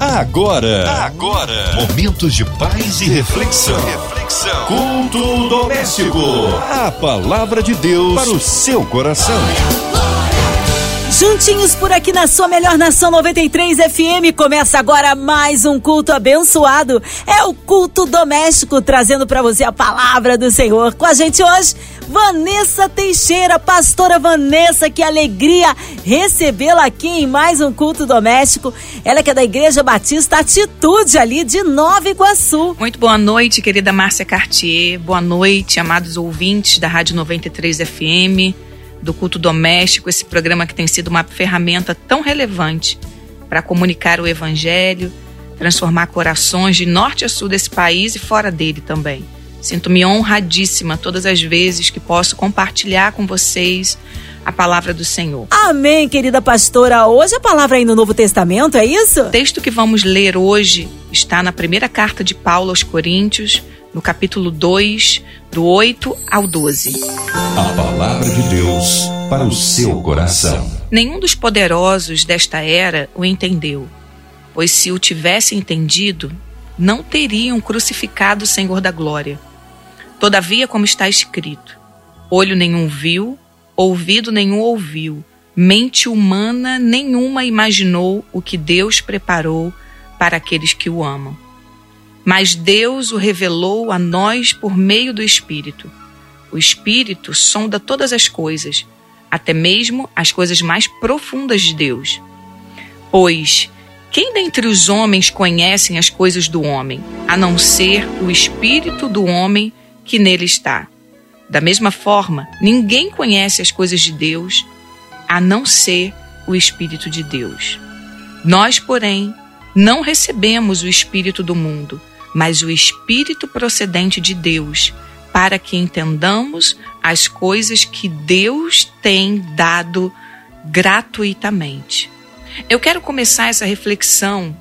Agora, agora, momentos de paz e reflexão. reflexão. Culto doméstico. A palavra de Deus para o seu coração. Juntinhos por aqui na sua melhor nação 93 FM. Começa agora mais um culto abençoado. É o culto doméstico trazendo para você a palavra do Senhor. Com a gente hoje, Vanessa Teixeira, pastora Vanessa, que alegria recebê-la aqui em mais um culto doméstico. Ela que é da Igreja Batista Atitude ali de Nova Iguaçu. Muito boa noite, querida Márcia Cartier. Boa noite, amados ouvintes da Rádio 93 FM do culto doméstico, esse programa que tem sido uma ferramenta tão relevante para comunicar o evangelho, transformar corações de norte a sul desse país e fora dele também. Sinto-me honradíssima todas as vezes que posso compartilhar com vocês a palavra do Senhor. Amém, querida pastora. Hoje a palavra aí no Novo Testamento, é isso? O texto que vamos ler hoje está na primeira carta de Paulo aos Coríntios, no capítulo 2, do 8 ao 12. A palavra de Deus para o seu coração. Nenhum dos poderosos desta era o entendeu, pois se o tivesse entendido, não teriam crucificado o Senhor da glória. Todavia, como está escrito: olho nenhum viu, ouvido nenhum ouviu, mente humana nenhuma imaginou o que Deus preparou para aqueles que o amam mas Deus o revelou a nós por meio do Espírito. O Espírito sonda todas as coisas, até mesmo as coisas mais profundas de Deus. Pois quem dentre os homens conhecem as coisas do homem, a não ser o espírito do homem que nele está? Da mesma forma, ninguém conhece as coisas de Deus, a não ser o espírito de Deus. Nós, porém, não recebemos o espírito do mundo, mas o Espírito procedente de Deus, para que entendamos as coisas que Deus tem dado gratuitamente. Eu quero começar essa reflexão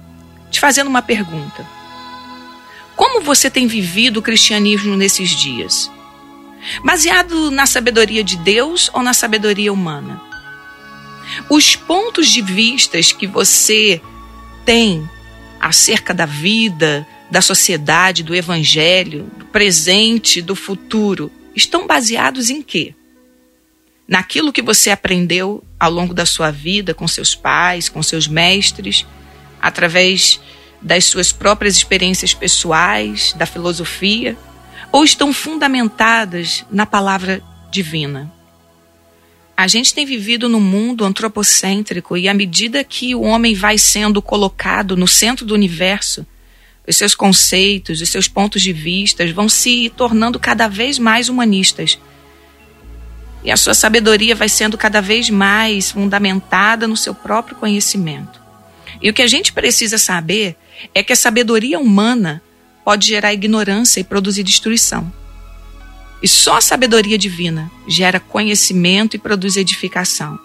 te fazendo uma pergunta. Como você tem vivido o cristianismo nesses dias? Baseado na sabedoria de Deus ou na sabedoria humana? Os pontos de vistas que você tem acerca da vida, da sociedade, do evangelho, do presente, do futuro, estão baseados em quê? Naquilo que você aprendeu ao longo da sua vida com seus pais, com seus mestres, através das suas próprias experiências pessoais, da filosofia, ou estão fundamentadas na palavra divina? A gente tem vivido num mundo antropocêntrico e à medida que o homem vai sendo colocado no centro do universo, os seus conceitos, os seus pontos de vista vão se tornando cada vez mais humanistas. E a sua sabedoria vai sendo cada vez mais fundamentada no seu próprio conhecimento. E o que a gente precisa saber é que a sabedoria humana pode gerar ignorância e produzir destruição. E só a sabedoria divina gera conhecimento e produz edificação.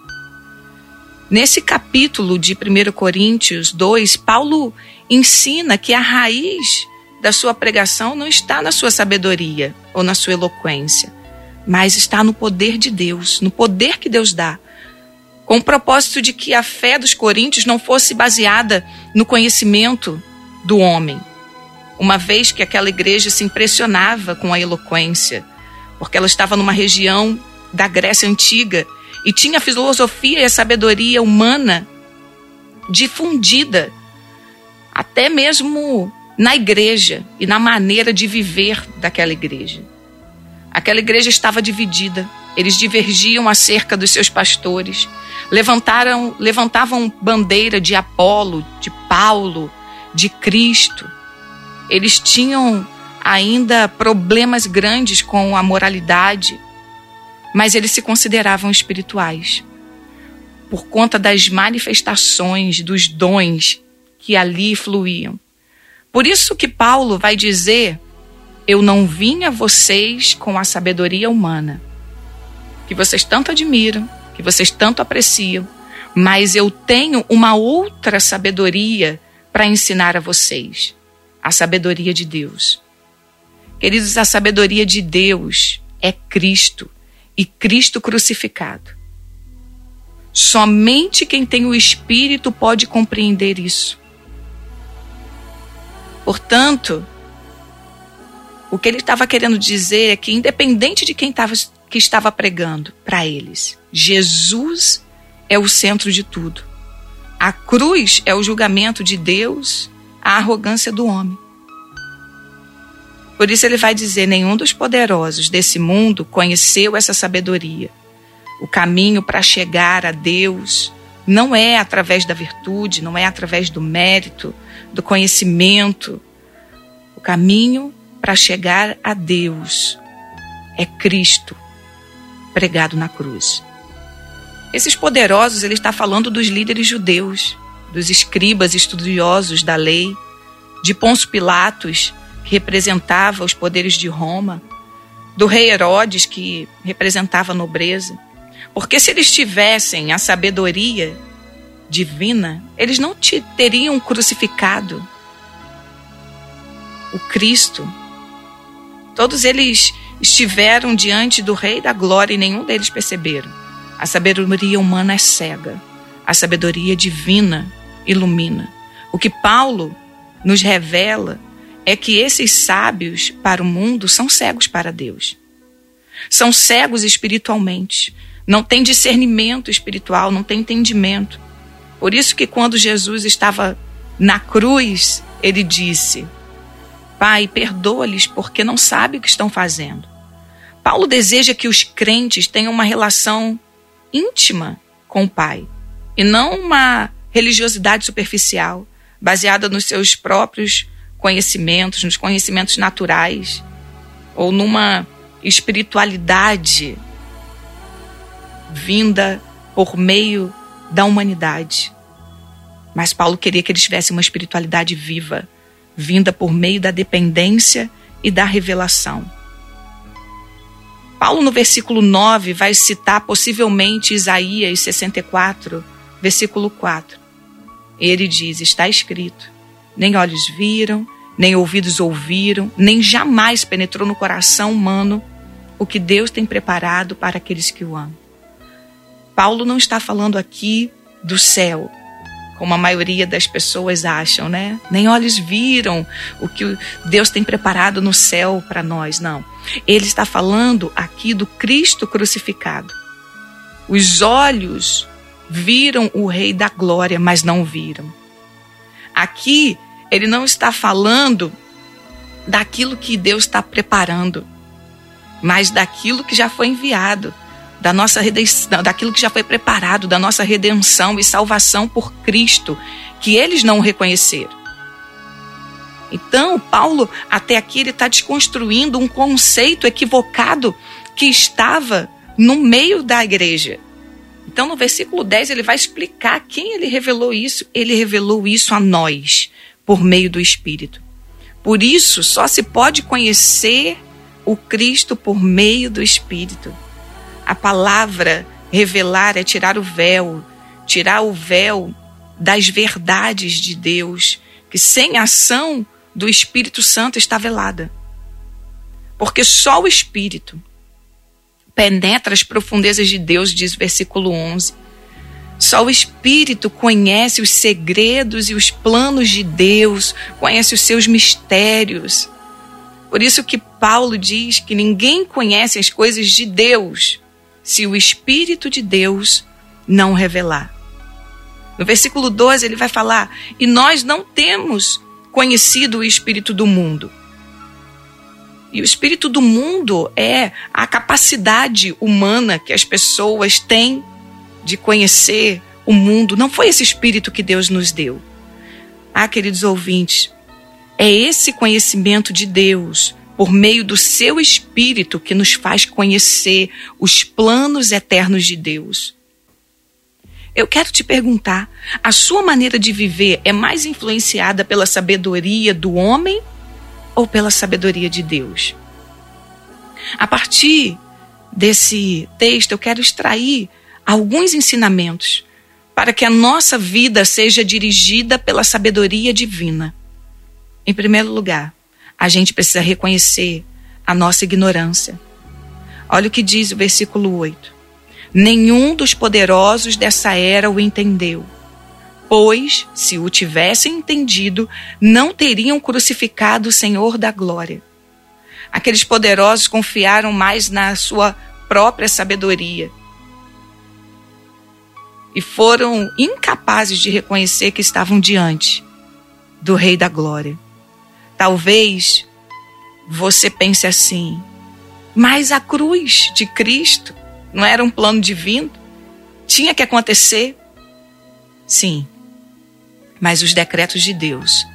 Nesse capítulo de 1 Coríntios 2, Paulo ensina que a raiz da sua pregação não está na sua sabedoria ou na sua eloquência, mas está no poder de Deus, no poder que Deus dá. Com o propósito de que a fé dos coríntios não fosse baseada no conhecimento do homem, uma vez que aquela igreja se impressionava com a eloquência, porque ela estava numa região da Grécia antiga e tinha a filosofia e a sabedoria humana difundida até mesmo na igreja e na maneira de viver daquela igreja. Aquela igreja estava dividida, eles divergiam acerca dos seus pastores, levantaram, levantavam bandeira de Apolo, de Paulo, de Cristo. Eles tinham ainda problemas grandes com a moralidade, mas eles se consideravam espirituais. Por conta das manifestações, dos dons que ali fluíam. Por isso que Paulo vai dizer: Eu não vim a vocês com a sabedoria humana, que vocês tanto admiram, que vocês tanto apreciam, mas eu tenho uma outra sabedoria para ensinar a vocês: a sabedoria de Deus. Queridos, a sabedoria de Deus é Cristo e Cristo crucificado. Somente quem tem o Espírito pode compreender isso. Portanto, o que ele estava querendo dizer é que, independente de quem estava, que estava pregando para eles, Jesus é o centro de tudo. A cruz é o julgamento de Deus, a arrogância do homem. Por isso ele vai dizer: nenhum dos poderosos desse mundo conheceu essa sabedoria. O caminho para chegar a Deus não é através da virtude, não é através do mérito, do conhecimento. O caminho para chegar a Deus é Cristo pregado na cruz. Esses poderosos, ele está falando dos líderes judeus, dos escribas estudiosos da lei, de Pôncio Pilatos, que representava os poderes de Roma, do rei Herodes, que representava a nobreza. Porque se eles tivessem a sabedoria divina, eles não te teriam crucificado o Cristo. Todos eles estiveram diante do Rei da Glória e nenhum deles perceberam. A sabedoria humana é cega, a sabedoria divina ilumina. O que Paulo nos revela é que esses sábios para o mundo são cegos para Deus. São cegos espiritualmente, não têm discernimento espiritual, não têm entendimento. Por isso que quando Jesus estava na cruz, ele disse: Pai, perdoa-lhes porque não sabem o que estão fazendo. Paulo deseja que os crentes tenham uma relação íntima com o Pai e não uma religiosidade superficial, baseada nos seus próprios conhecimentos, nos conhecimentos naturais, ou numa espiritualidade vinda por meio da humanidade. Mas Paulo queria que eles tivessem uma espiritualidade viva, vinda por meio da dependência e da revelação. Paulo, no versículo 9, vai citar possivelmente Isaías 64, versículo 4. Ele diz: Está escrito: Nem olhos viram, nem ouvidos ouviram, nem jamais penetrou no coração humano o que Deus tem preparado para aqueles que o amam. Paulo não está falando aqui do céu, como a maioria das pessoas acham, né? Nem olhos viram o que Deus tem preparado no céu para nós, não. Ele está falando aqui do Cristo crucificado. Os olhos viram o Rei da Glória, mas não viram. Aqui ele não está falando daquilo que Deus está preparando, mas daquilo que já foi enviado, da nossa redenção, daquilo que já foi preparado, da nossa redenção e salvação por Cristo, que eles não reconheceram. Então, Paulo, até aqui, ele está desconstruindo um conceito equivocado que estava no meio da igreja. Então, no versículo 10, ele vai explicar quem ele revelou isso. Ele revelou isso a nós, por meio do Espírito. Por isso, só se pode conhecer o Cristo por meio do Espírito. A palavra revelar é tirar o véu, tirar o véu das verdades de Deus, que sem ação do Espírito Santo está velada. Porque só o Espírito penetra as profundezas de Deus, diz o versículo 11. Só o Espírito conhece os segredos e os planos de Deus, conhece os seus mistérios. Por isso que Paulo diz que ninguém conhece as coisas de Deus se o Espírito de Deus não revelar. No versículo 12 ele vai falar: "E nós não temos conhecido o espírito do mundo". E o espírito do mundo é a capacidade humana que as pessoas têm de conhecer o mundo. Não foi esse espírito que Deus nos deu. Ah, queridos ouvintes, é esse conhecimento de Deus, por meio do seu espírito, que nos faz conhecer os planos eternos de Deus. Eu quero te perguntar: a sua maneira de viver é mais influenciada pela sabedoria do homem ou pela sabedoria de Deus? A partir desse texto, eu quero extrair alguns ensinamentos para que a nossa vida seja dirigida pela sabedoria divina. Em primeiro lugar, a gente precisa reconhecer a nossa ignorância. Olha o que diz o versículo 8. Nenhum dos poderosos dessa era o entendeu, Pois, se o tivessem entendido, não teriam crucificado o Senhor da glória. Aqueles poderosos confiaram mais na sua própria sabedoria e foram incapazes de reconhecer que estavam diante do Rei da Glória. Talvez você pense assim, mas a cruz de Cristo não era um plano divino? Tinha que acontecer? Sim, mas os decretos de Deus,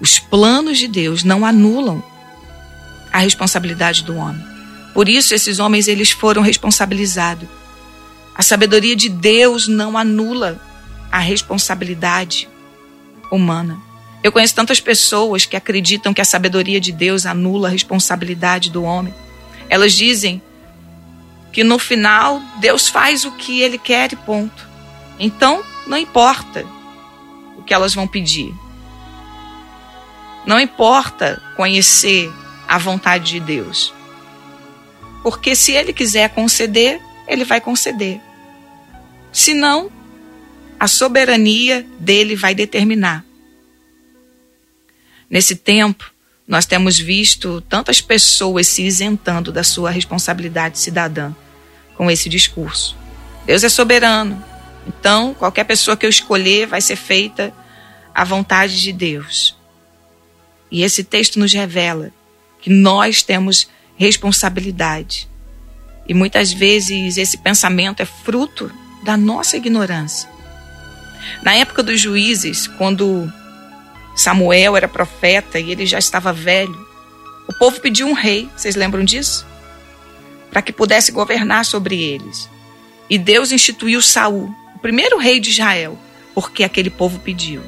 os planos de Deus não anulam a responsabilidade do homem. Por isso esses homens eles foram responsabilizados. A sabedoria de Deus não anula a responsabilidade humana. Eu conheço tantas pessoas que acreditam que a sabedoria de Deus anula a responsabilidade do homem. Elas dizem que no final Deus faz o que ele quer e ponto. Então, não importa o que elas vão pedir. Não importa conhecer a vontade de Deus. Porque se ele quiser conceder, ele vai conceder. Se não, a soberania dele vai determinar. Nesse tempo, nós temos visto tantas pessoas se isentando da sua responsabilidade cidadã com esse discurso. Deus é soberano. Então, qualquer pessoa que eu escolher vai ser feita à vontade de Deus. E esse texto nos revela que nós temos responsabilidade. E muitas vezes esse pensamento é fruto da nossa ignorância. Na época dos juízes, quando Samuel era profeta e ele já estava velho. O povo pediu um rei, vocês lembram disso? Para que pudesse governar sobre eles. E Deus instituiu Saul, o primeiro rei de Israel, porque aquele povo pediu.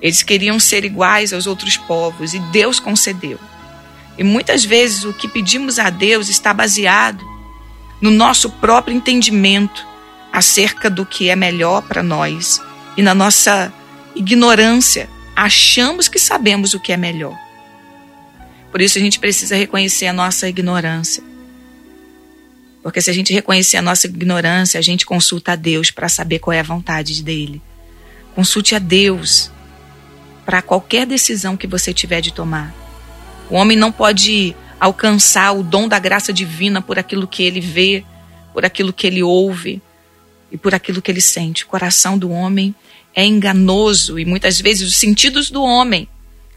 Eles queriam ser iguais aos outros povos e Deus concedeu. E muitas vezes o que pedimos a Deus está baseado no nosso próprio entendimento acerca do que é melhor para nós e na nossa ignorância achamos que sabemos o que é melhor. Por isso a gente precisa reconhecer a nossa ignorância. Porque se a gente reconhecer a nossa ignorância, a gente consulta a Deus para saber qual é a vontade dele. Consulte a Deus para qualquer decisão que você tiver de tomar. O homem não pode alcançar o dom da graça divina por aquilo que ele vê, por aquilo que ele ouve e por aquilo que ele sente. O coração do homem é enganoso e muitas vezes os sentidos do homem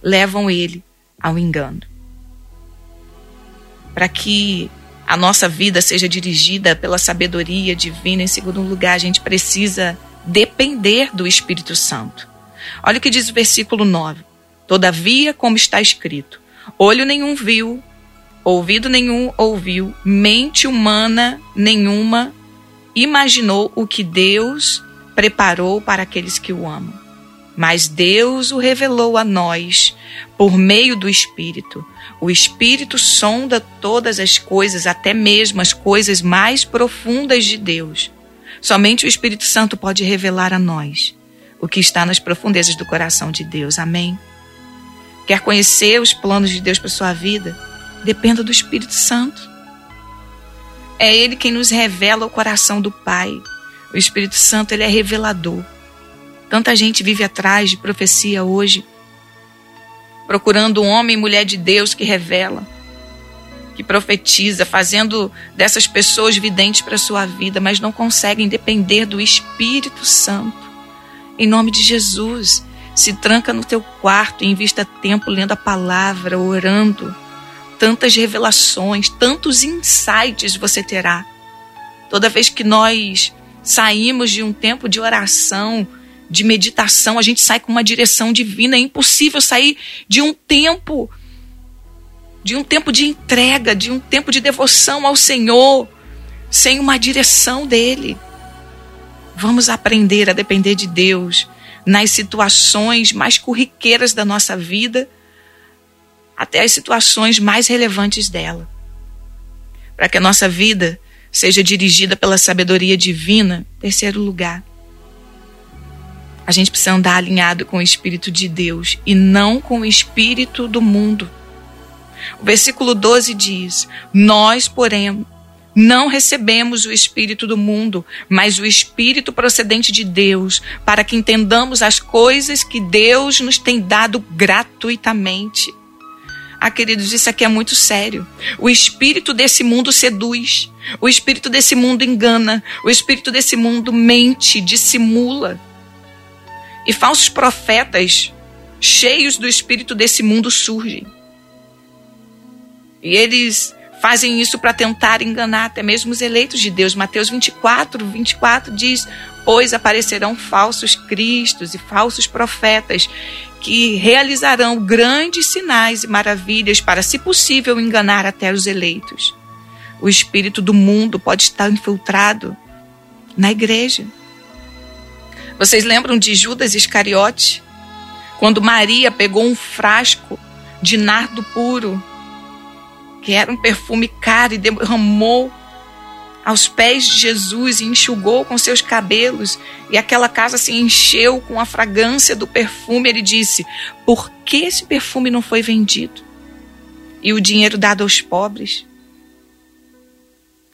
levam ele ao engano. Para que a nossa vida seja dirigida pela sabedoria divina, em segundo lugar, a gente precisa depender do Espírito Santo. Olha o que diz o versículo 9: Todavia, como está escrito, olho nenhum viu, ouvido nenhum ouviu, mente humana nenhuma imaginou o que Deus preparou para aqueles que o amam. Mas Deus o revelou a nós por meio do Espírito. O Espírito sonda todas as coisas, até mesmo as coisas mais profundas de Deus. Somente o Espírito Santo pode revelar a nós o que está nas profundezas do coração de Deus. Amém? Quer conhecer os planos de Deus para sua vida? Dependa do Espírito Santo. É Ele quem nos revela o coração do Pai. O Espírito Santo ele é revelador. Tanta gente vive atrás de profecia hoje, procurando um homem e mulher de Deus que revela, que profetiza, fazendo dessas pessoas videntes para a sua vida, mas não conseguem depender do Espírito Santo. Em nome de Jesus, se tranca no teu quarto e invista tempo lendo a palavra, orando. Tantas revelações, tantos insights você terá. Toda vez que nós saímos de um tempo de oração, de meditação, a gente sai com uma direção divina. É impossível sair de um tempo, de um tempo de entrega, de um tempo de devoção ao Senhor, sem uma direção dele. Vamos aprender a depender de Deus nas situações mais corriqueiras da nossa vida, até as situações mais relevantes dela. Para que a nossa vida seja dirigida pela sabedoria divina. Terceiro lugar, a gente precisa andar alinhado com o Espírito de Deus e não com o Espírito do mundo. O versículo 12 diz: Nós, porém, Não recebemos o Espírito do mundo, mas o Espírito procedente de Deus, para que entendamos as coisas que Deus nos tem dado gratuitamente. Ah, queridos, isso aqui é muito sério. O espírito desse mundo seduz, o espírito desse mundo engana, o espírito desse mundo mente, dissimula. E falsos profetas, cheios do espírito desse mundo, surgem. E eles fazem isso para tentar enganar até mesmo os eleitos de Deus. Mateus 24, 24 diz: Pois aparecerão falsos cristos e falsos profetas que realizarão grandes sinais e maravilhas para, se possível, enganar até os eleitos. O espírito do mundo pode estar infiltrado na igreja. Vocês lembram de Judas Iscariote? Quando Maria pegou um frasco de nardo puro que era um perfume caro, e derramou aos pés de Jesus e enxugou com seus cabelos, e aquela casa se encheu com a fragrância do perfume. Ele disse: Por que esse perfume não foi vendido? E o dinheiro dado aos pobres?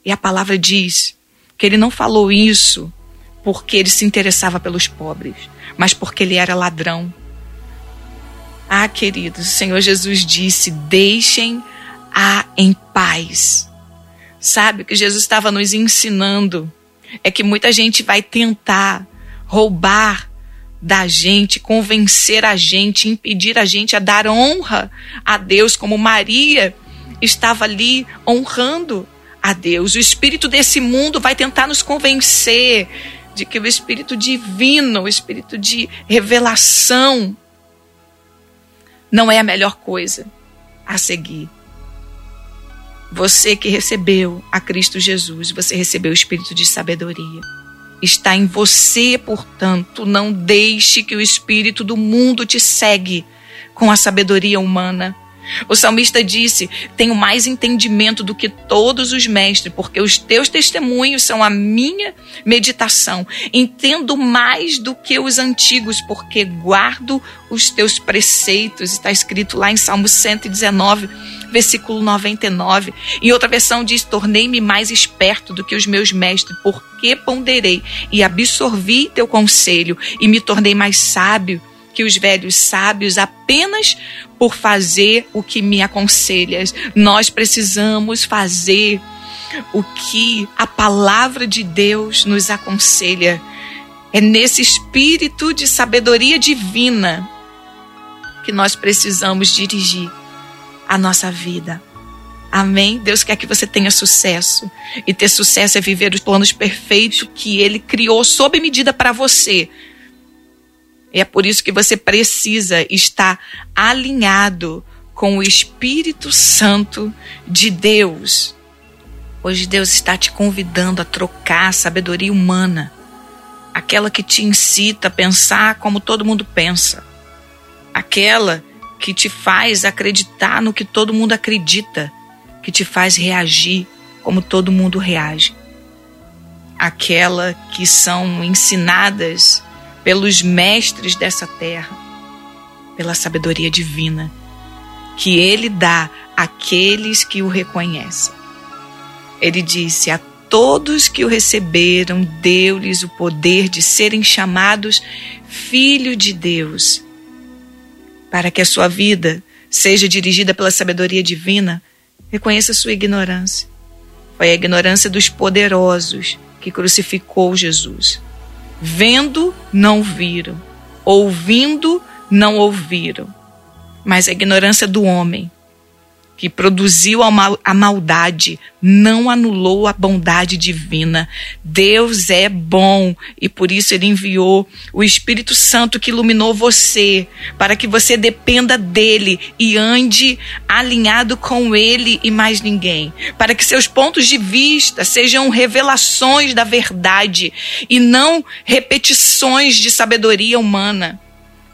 E a palavra diz que ele não falou isso porque ele se interessava pelos pobres, mas porque ele era ladrão. Ah, queridos, o Senhor Jesus disse: Deixem a em paz. Sabe o que Jesus estava nos ensinando? É que muita gente vai tentar roubar da gente, convencer a gente, impedir a gente a dar honra a Deus, como Maria estava ali honrando a Deus. O espírito desse mundo vai tentar nos convencer de que o espírito divino, o espírito de revelação, não é a melhor coisa a seguir. Você que recebeu a Cristo Jesus, você recebeu o espírito de sabedoria. Está em você, portanto, não deixe que o espírito do mundo te segue com a sabedoria humana. O salmista disse: Tenho mais entendimento do que todos os mestres, porque os teus testemunhos são a minha meditação. Entendo mais do que os antigos, porque guardo os teus preceitos. Está escrito lá em Salmo 119 versículo 99. Em outra versão diz: Tornei-me mais esperto do que os meus mestres, porque ponderei e absorvi teu conselho e me tornei mais sábio que os velhos sábios apenas por fazer o que me aconselhas. Nós precisamos fazer o que a palavra de Deus nos aconselha. É nesse espírito de sabedoria divina que nós precisamos dirigir a nossa vida. Amém? Deus quer que você tenha sucesso. E ter sucesso é viver os planos perfeitos que Ele criou sob medida para você. E é por isso que você precisa estar alinhado com o Espírito Santo de Deus. Hoje Deus está te convidando a trocar a sabedoria humana, aquela que te incita a pensar como todo mundo pensa, aquela que te faz acreditar no que todo mundo acredita, que te faz reagir como todo mundo reage. Aquela que são ensinadas pelos mestres dessa terra, pela sabedoria divina, que ele dá àqueles que o reconhecem. Ele disse: A todos que o receberam, deu-lhes o poder de serem chamados filho de Deus para que a sua vida seja dirigida pela sabedoria divina, reconheça sua ignorância. Foi a ignorância dos poderosos que crucificou Jesus. Vendo, não viram. Ouvindo, não ouviram. Mas a ignorância do homem que produziu a maldade não anulou a bondade divina. Deus é bom e por isso ele enviou o Espírito Santo que iluminou você, para que você dependa dele e ande alinhado com ele e mais ninguém, para que seus pontos de vista sejam revelações da verdade e não repetições de sabedoria humana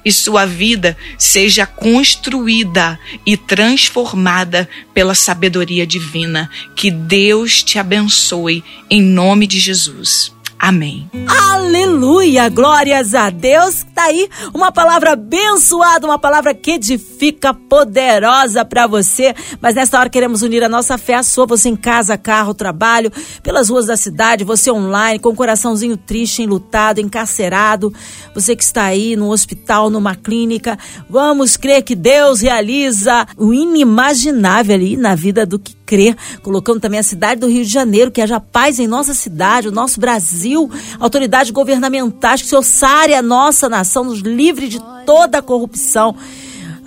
e sua vida seja construída e transformada pela sabedoria divina. Que Deus te abençoe em nome de Jesus. Amém. Aleluia! Glórias a Deus. Tá aí uma palavra abençoada, uma palavra que edifica, poderosa para você. Mas nesta hora queremos unir a nossa fé à sua, você em casa, carro, trabalho, pelas ruas da cidade, você online, com o coraçãozinho triste, enlutado, encarcerado, você que está aí no hospital, numa clínica. Vamos crer que Deus realiza o inimaginável ali na vida do que crer, colocando também a cidade do Rio de Janeiro, que haja paz em nossa cidade, o nosso Brasil, autoridades governamentais, que o Senhor sare a nossa nação, nos livre de toda a corrupção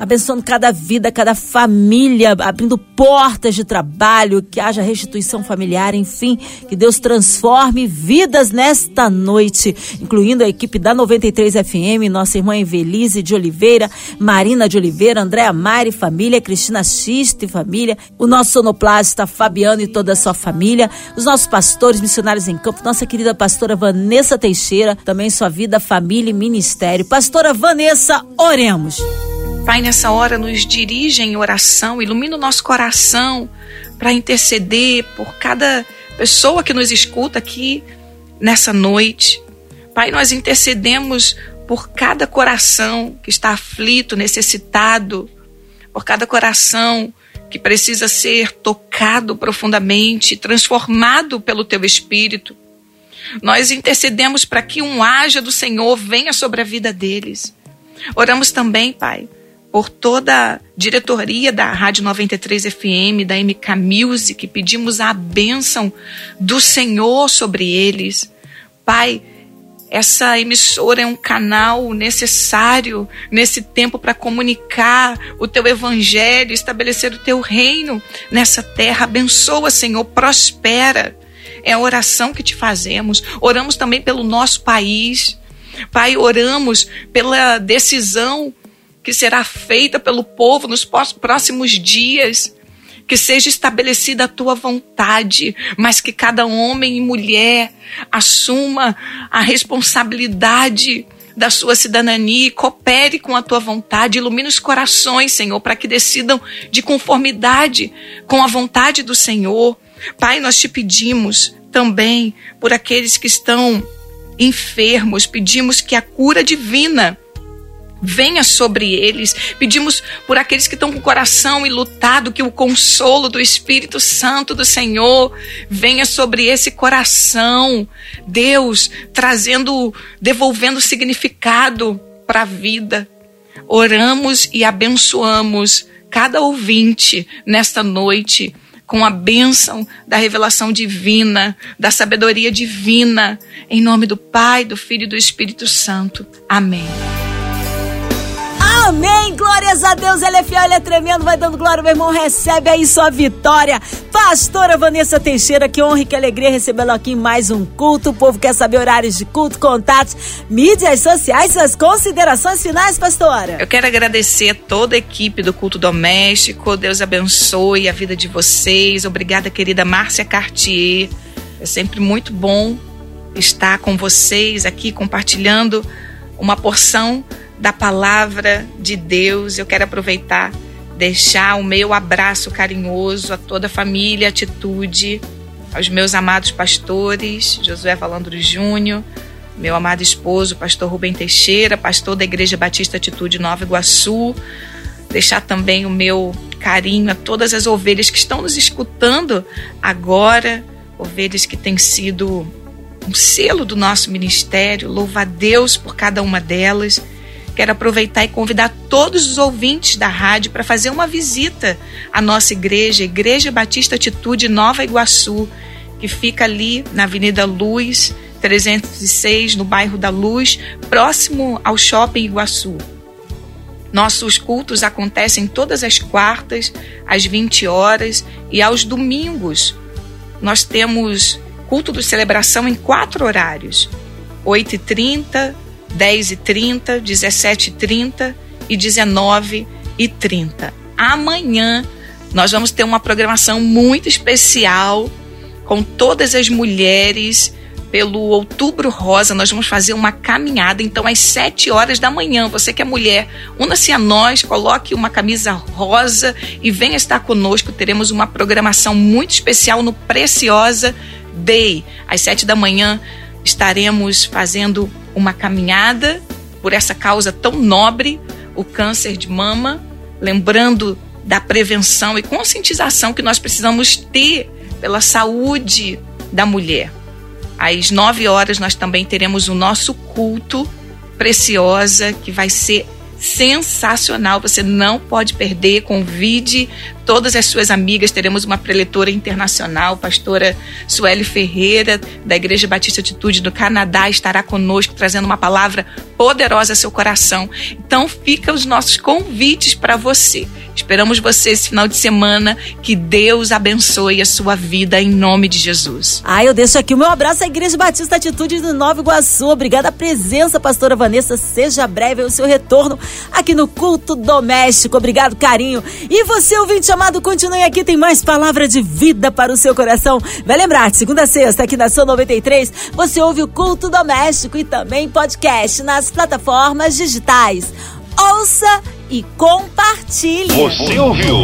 abençoando cada vida, cada família, abrindo portas de trabalho, que haja restituição familiar, enfim, que Deus transforme vidas nesta noite, incluindo a equipe da 93 FM, nossa irmã Evelise de Oliveira, Marina de Oliveira, Andréa Mari, família, Cristina Xiste, família, o nosso sonoplasta Fabiano e toda a sua família, os nossos pastores, missionários em campo, nossa querida pastora Vanessa Teixeira, também sua vida, família e ministério. Pastora Vanessa, oremos. Pai, nessa hora nos dirige em oração, ilumina o nosso coração para interceder por cada pessoa que nos escuta aqui nessa noite. Pai, nós intercedemos por cada coração que está aflito, necessitado, por cada coração que precisa ser tocado profundamente, transformado pelo teu espírito. Nós intercedemos para que um haja do Senhor venha sobre a vida deles. Oramos também, Pai, por toda a diretoria da Rádio 93 FM, da MK Music, pedimos a bênção do Senhor sobre eles. Pai, essa emissora é um canal necessário nesse tempo para comunicar o teu evangelho, estabelecer o teu reino nessa terra. Abençoa, Senhor, prospera. É a oração que te fazemos. Oramos também pelo nosso país. Pai, oramos pela decisão que será feita pelo povo nos próximos dias. Que seja estabelecida a tua vontade, mas que cada homem e mulher assuma a responsabilidade da sua cidadania e coopere com a tua vontade. Ilumine os corações, Senhor, para que decidam de conformidade com a vontade do Senhor. Pai, nós te pedimos também por aqueles que estão enfermos, pedimos que a cura divina venha sobre eles. Pedimos por aqueles que estão com o coração ilutado, que o consolo do Espírito Santo do Senhor venha sobre esse coração. Deus, trazendo, devolvendo significado para a vida. Oramos e abençoamos cada ouvinte nesta noite com a bênção da revelação divina, da sabedoria divina, em nome do Pai, do Filho e do Espírito Santo. Amém. Amém. Glórias a Deus. Ele é fiel, ele é tremendo. Vai dando glória, meu irmão. Recebe aí sua vitória. Pastora Vanessa Teixeira, que honra e que alegria recebê-lo aqui em mais um culto. O povo quer saber horários de culto, contatos, mídias sociais, suas considerações finais, pastora. Eu quero agradecer a toda a equipe do culto doméstico. Deus abençoe a vida de vocês. Obrigada, querida Márcia Cartier. É sempre muito bom estar com vocês aqui compartilhando uma porção da palavra de Deus. Eu quero aproveitar, deixar o meu abraço carinhoso a toda a família Atitude, aos meus amados pastores, Josué Valandro Júnior, meu amado esposo, pastor Rubem Teixeira, pastor da Igreja Batista Atitude Nova Iguaçu. Deixar também o meu carinho a todas as ovelhas que estão nos escutando agora, ovelhas que têm sido um selo do nosso ministério. Louva a Deus por cada uma delas. Quero aproveitar e convidar todos os ouvintes da rádio para fazer uma visita à nossa igreja, Igreja Batista Atitude Nova Iguaçu, que fica ali na Avenida Luz, 306, no bairro da Luz, próximo ao Shopping Iguaçu. Nossos cultos acontecem todas as quartas, às 20 horas, e aos domingos. Nós temos culto de celebração em quatro horários: 8h30, 10h30, 17h30 e 19h30. Amanhã nós vamos ter uma programação muito especial com todas as mulheres pelo Outubro Rosa. Nós vamos fazer uma caminhada, então, às 7 horas da manhã. Você que é mulher, una-se a nós, coloque uma camisa rosa e venha estar conosco. Teremos uma programação muito especial no Preciosa Day, às 7 da manhã estaremos fazendo uma caminhada por essa causa tão nobre, o câncer de mama, lembrando da prevenção e conscientização que nós precisamos ter pela saúde da mulher. Às nove horas nós também teremos o nosso culto preciosa que vai ser sensacional. Você não pode perder. Convide todas as suas amigas. Teremos uma preletora internacional, pastora Sueli Ferreira, da Igreja Batista Atitude do Canadá, estará conosco trazendo uma palavra poderosa ao seu coração. Então, fica os nossos convites para você. Esperamos você esse final de semana. Que Deus abençoe a sua vida em nome de Jesus. Ah, eu deixo aqui o meu abraço à Igreja Batista Atitude do Nova Iguaçu. Obrigada a presença, pastora Vanessa. Seja breve o seu retorno aqui no culto doméstico. Obrigado, carinho. E você, ouvinte continue aqui. Tem mais palavra de vida para o seu coração. Vai lembrar, segunda a sexta, aqui na São 93, você ouve o culto doméstico e também podcast nas plataformas digitais. Ouça e compartilhe. Você ouviu?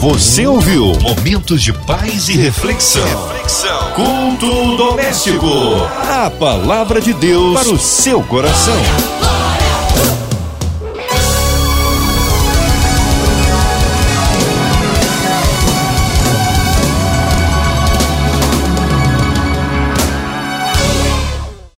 Você ouviu? Momentos de paz e reflexão. reflexão. Culto doméstico. A palavra de Deus para o seu coração.